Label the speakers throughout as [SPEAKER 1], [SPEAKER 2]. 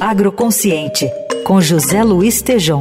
[SPEAKER 1] Agroconsciente, com José Luiz Tejom.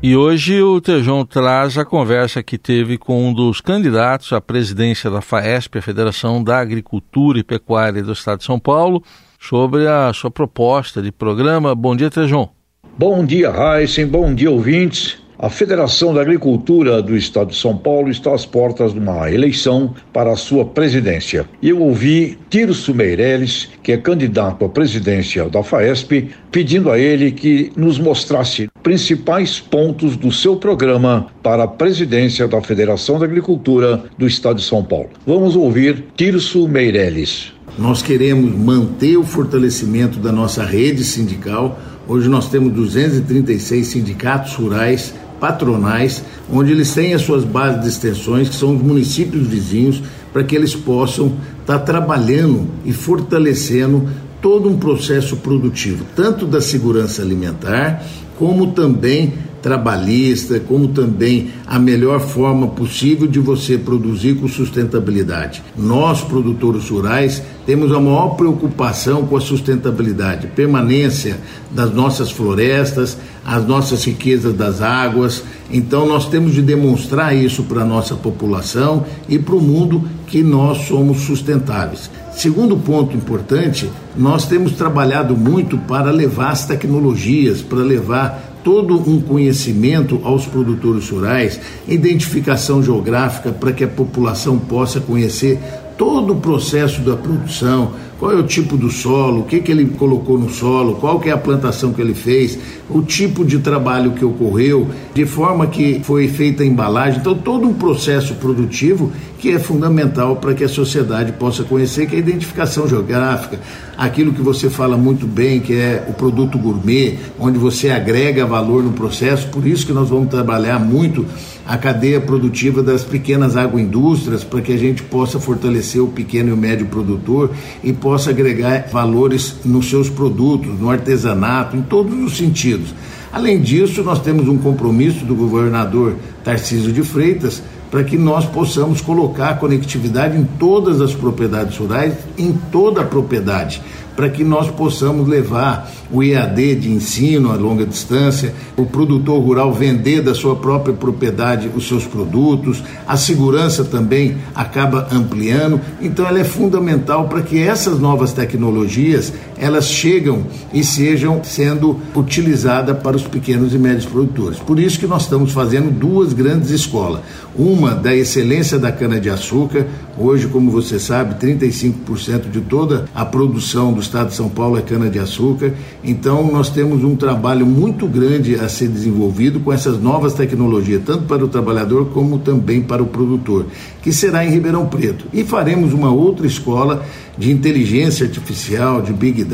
[SPEAKER 2] E hoje o Tejão traz a conversa que teve com um dos candidatos à presidência da FAESP, a Federação da Agricultura e Pecuária do Estado de São Paulo, sobre a sua proposta de programa. Bom dia, Tejão.
[SPEAKER 3] Bom dia, Heisen. Bom dia, ouvintes. A Federação da Agricultura do Estado de São Paulo está às portas de uma eleição para a sua presidência. Eu ouvi Tirso Meirelles, que é candidato à presidência da FAESP, pedindo a ele que nos mostrasse principais pontos do seu programa para a presidência da Federação da Agricultura do Estado de São Paulo. Vamos ouvir Tirso Meirelles.
[SPEAKER 4] Nós queremos manter o fortalecimento da nossa rede sindical. Hoje nós temos 236 sindicatos rurais patronais, onde eles têm as suas bases de extensões, que são os municípios vizinhos, para que eles possam estar tá trabalhando e fortalecendo todo um processo produtivo, tanto da segurança alimentar, como também trabalhista, como também a melhor forma possível de você produzir com sustentabilidade. Nós, produtores rurais, temos a maior preocupação com a sustentabilidade, permanência das nossas florestas, as nossas riquezas das águas. Então, nós temos de demonstrar isso para a nossa população e para o mundo que nós somos sustentáveis. Segundo ponto importante, nós temos trabalhado muito para levar as tecnologias, para levar todo um conhecimento aos produtores rurais, identificação geográfica para que a população possa conhecer todo o processo da produção, qual é o tipo do solo, o que, que ele colocou no solo, qual que é a plantação que ele fez, o tipo de trabalho que ocorreu, de forma que foi feita a embalagem. Então, todo um processo produtivo que é fundamental para que a sociedade possa conhecer, que é a identificação geográfica, aquilo que você fala muito bem, que é o produto gourmet, onde você agrega valor no processo. Por isso que nós vamos trabalhar muito a cadeia produtiva das pequenas agroindústrias, para que a gente possa fortalecer o pequeno e o médio produtor e possa agregar valores nos seus produtos, no artesanato, em todos os sentidos. Além disso, nós temos um compromisso do governador Tarcísio de Freitas para que nós possamos colocar a conectividade em todas as propriedades rurais, em toda a propriedade para que nós possamos levar o EAD de ensino a longa distância, o produtor rural vender da sua própria propriedade os seus produtos, a segurança também acaba ampliando. Então ela é fundamental para que essas novas tecnologias elas chegam e sejam sendo utilizadas para os pequenos e médios produtores. Por isso que nós estamos fazendo duas grandes escolas. Uma da excelência da cana de açúcar, hoje, como você sabe, 35% de toda a produção do estado de São Paulo é cana-de-açúcar. Então, nós temos um trabalho muito grande a ser desenvolvido com essas novas tecnologias, tanto para o trabalhador como também para o produtor, que será em Ribeirão Preto. E faremos uma outra escola de inteligência artificial, de big data,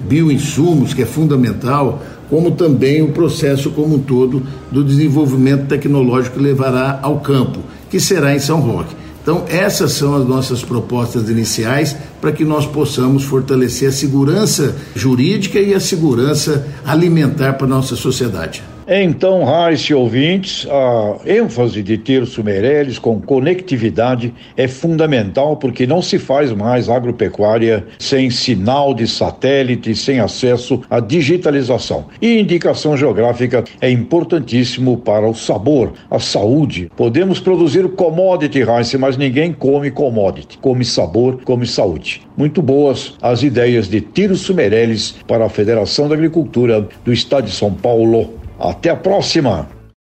[SPEAKER 4] bioinsumos, que é fundamental, como também o processo como um todo do desenvolvimento tecnológico que levará ao campo, que será em São Roque. Então, essas são as nossas propostas iniciais para que nós possamos fortalecer a segurança jurídica e a segurança alimentar para a nossa sociedade.
[SPEAKER 3] Então, Raíssa ouvintes, a ênfase de Tirso Meirelles com conectividade é fundamental porque não se faz mais agropecuária sem sinal de satélite, sem acesso à digitalização. E indicação geográfica é importantíssimo para o sabor, a saúde. Podemos produzir commodity, Raíssa, mas ninguém come commodity. Come sabor, come saúde. Muito boas as ideias de Tirso Meirelles para a Federação da Agricultura do Estado de São Paulo. Até a próxima!